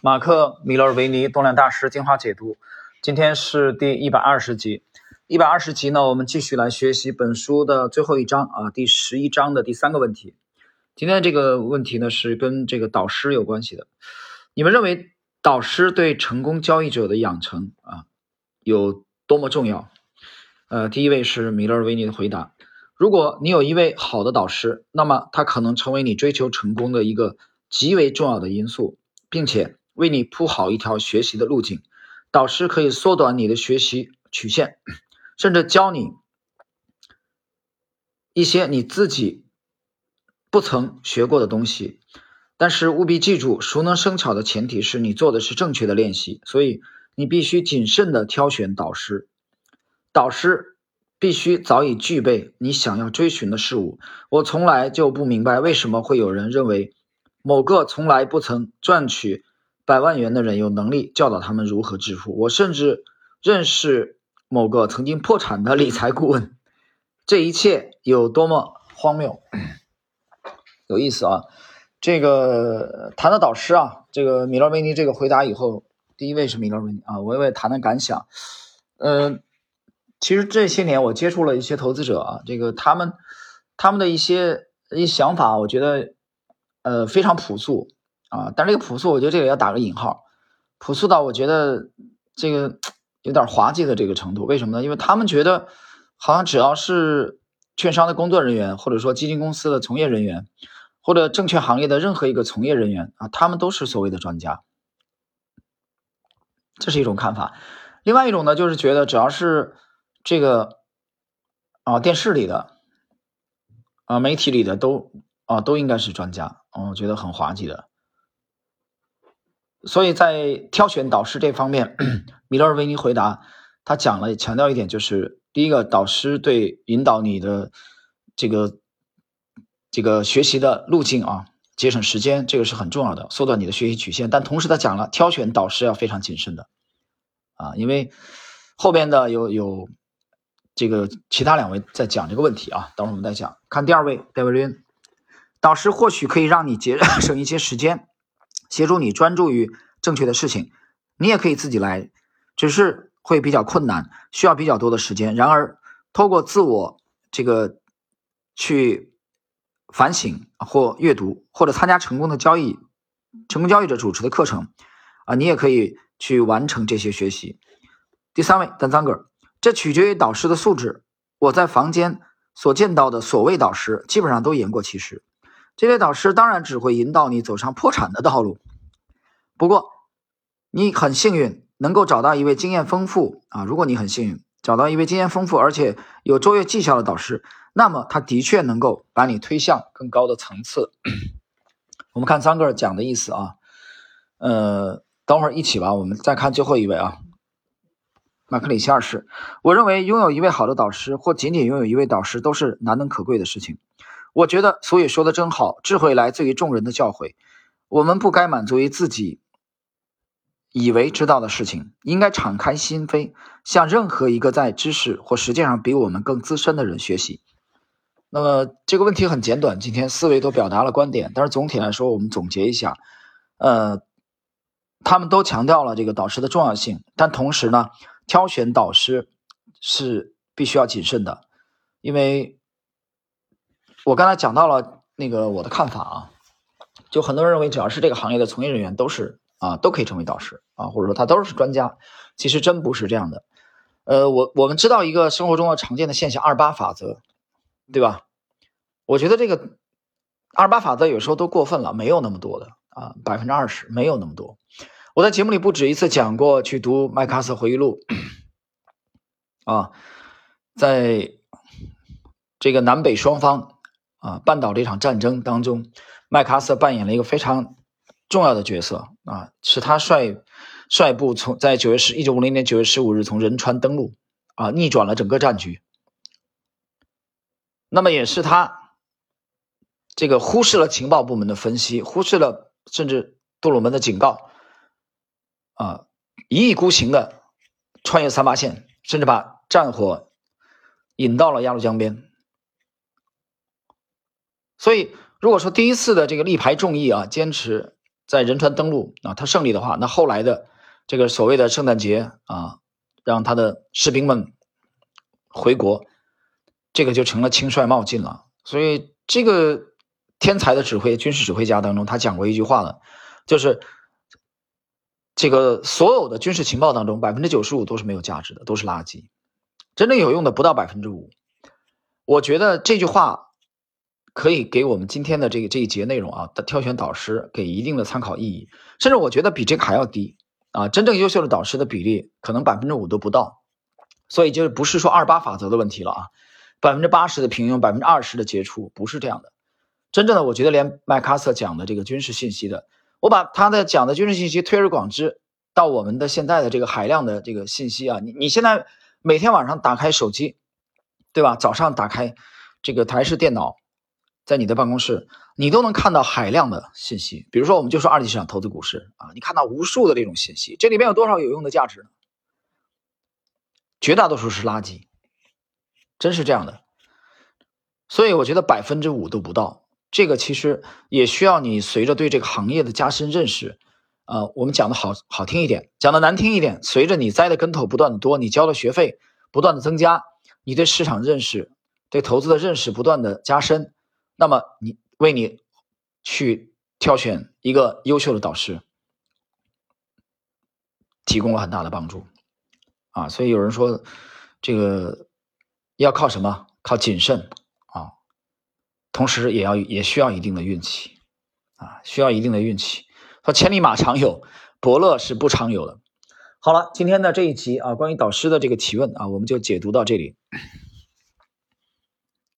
马克·米勒尔维尼动量大师精华解读，今天是第一百二十集。一百二十集呢，我们继续来学习本书的最后一章啊，第十一章的第三个问题。今天这个问题呢，是跟这个导师有关系的。你们认为导师对成功交易者的养成啊，有多么重要？呃，第一位是米勒尔维尼的回答。如果你有一位好的导师，那么他可能成为你追求成功的一个极为重要的因素，并且为你铺好一条学习的路径。导师可以缩短你的学习曲线，甚至教你一些你自己不曾学过的东西。但是务必记住，熟能生巧的前提是你做的是正确的练习。所以你必须谨慎的挑选导师。导师。必须早已具备你想要追寻的事物。我从来就不明白为什么会有人认为某个从来不曾赚取百万元的人有能力教导他们如何致富。我甚至认识某个曾经破产的理财顾问。这一切有多么荒谬！有意思啊！这个谈的导师啊，这个米勒维尼这个回答以后，第一位是米勒维尼啊，我也谈谈感想。嗯。其实这些年我接触了一些投资者啊，这个他们他们的一些一想法，我觉得呃非常朴素啊，但这个朴素，我觉得这个要打个引号，朴素到我觉得这个 有点滑稽的这个程度。为什么呢？因为他们觉得好像只要是券商的工作人员，或者说基金公司的从业人员，或者证券行业的任何一个从业人员啊，他们都是所谓的专家，这是一种看法。另外一种呢，就是觉得只要是这个啊，电视里的啊，媒体里的都啊，都应该是专家，我觉得很滑稽的。所以在挑选导师这方面，米勒尔维尼回答，他讲了强调一点，就是第一个，导师对引导你的这个这个学习的路径啊，节省时间，这个是很重要的，缩短你的学习曲线。但同时他讲了，挑选导师要非常谨慎的啊，因为后边的有有。这个其他两位在讲这个问题啊，等会儿我们再讲。看第二位，David，导师或许可以让你节 省一些时间，协助你专注于正确的事情。你也可以自己来，只是会比较困难，需要比较多的时间。然而，通过自我这个去反省或阅读，或者参加成功的交易、成功交易者主持的课程啊，你也可以去完成这些学习。第三位，Dan Zanger。这取决于导师的素质。我在房间所见到的所谓导师，基本上都言过其实。这类导师当然只会引导你走上破产的道路。不过，你很幸运能够找到一位经验丰富啊！如果你很幸运找到一位经验丰富而且有卓越绩效的导师，那么他的确能够把你推向更高的层次。我们看桑格尔讲的意思啊，呃，等会儿一起吧。我们再看最后一位啊。马克里奇二世，我认为拥有一位好的导师，或仅仅拥有一位导师，都是难能可贵的事情。我觉得所以说的真好，智慧来自于众人的教诲。我们不该满足于自己以为知道的事情，应该敞开心扉，向任何一个在知识或实践上比我们更资深的人学习。那么这个问题很简短，今天四位都表达了观点，但是总体来说，我们总结一下，呃，他们都强调了这个导师的重要性，但同时呢。挑选导师是必须要谨慎的，因为我刚才讲到了那个我的看法啊，就很多人认为只要是这个行业的从业人员都是啊都可以成为导师啊，或者说他都是专家，其实真不是这样的。呃，我我们知道一个生活中的常见的现象二八法则，对吧？我觉得这个二八法则有时候都过分了，没有那么多的啊，百分之二十没有那么多。我在节目里不止一次讲过，去读麦克阿瑟回忆录啊，在这个南北双方啊半岛这场战争当中，麦克阿瑟扮演了一个非常重要的角色啊，是他率率部从在九月十一九五零年九月十五日从仁川登陆啊，逆转了整个战局。那么也是他这个忽视了情报部门的分析，忽视了甚至杜鲁门的警告。啊，一意孤行的穿越三八线，甚至把战火引到了鸭绿江边。所以，如果说第一次的这个力排众议啊，坚持在仁川登陆啊，他胜利的话，那后来的这个所谓的圣诞节啊，让他的士兵们回国，这个就成了轻率冒进了。所以这个天才的指挥军事指挥家当中，他讲过一句话了，就是这个所有的军事情报当中，百分之九十五都是没有价值的，都是垃圾，真正有用的不到百分之五。我觉得这句话。可以给我们今天的这个这一节内容啊的挑选导师给一定的参考意义，甚至我觉得比这个还要低啊！真正优秀的导师的比例可能百分之五都不到，所以就是不是说二八法则的问题了啊，百分之八十的平庸，百分之二十的杰出，不是这样的。真正的，我觉得连麦克阿瑟讲的这个军事信息的，我把他的讲的军事信息推而广之到我们的现在的这个海量的这个信息啊，你你现在每天晚上打开手机，对吧？早上打开这个台式电脑。在你的办公室，你都能看到海量的信息。比如说，我们就说二级市场投资股市啊，你看到无数的这种信息，这里面有多少有用的价值呢？绝大多数是垃圾，真是这样的。所以我觉得百分之五都不到。这个其实也需要你随着对这个行业的加深认识，呃，我们讲的好好听一点，讲的难听一点，随着你栽的跟头不断的多，你交的学费不断的增加，你对市场认识、对投资的认识不断的加深。那么你为你去挑选一个优秀的导师，提供了很大的帮助啊！所以有人说，这个要靠什么？靠谨慎啊，同时也要也需要一定的运气啊，需要一定的运气。说千里马常有，伯乐是不常有的。好了，今天的这一集啊，关于导师的这个提问啊，我们就解读到这里。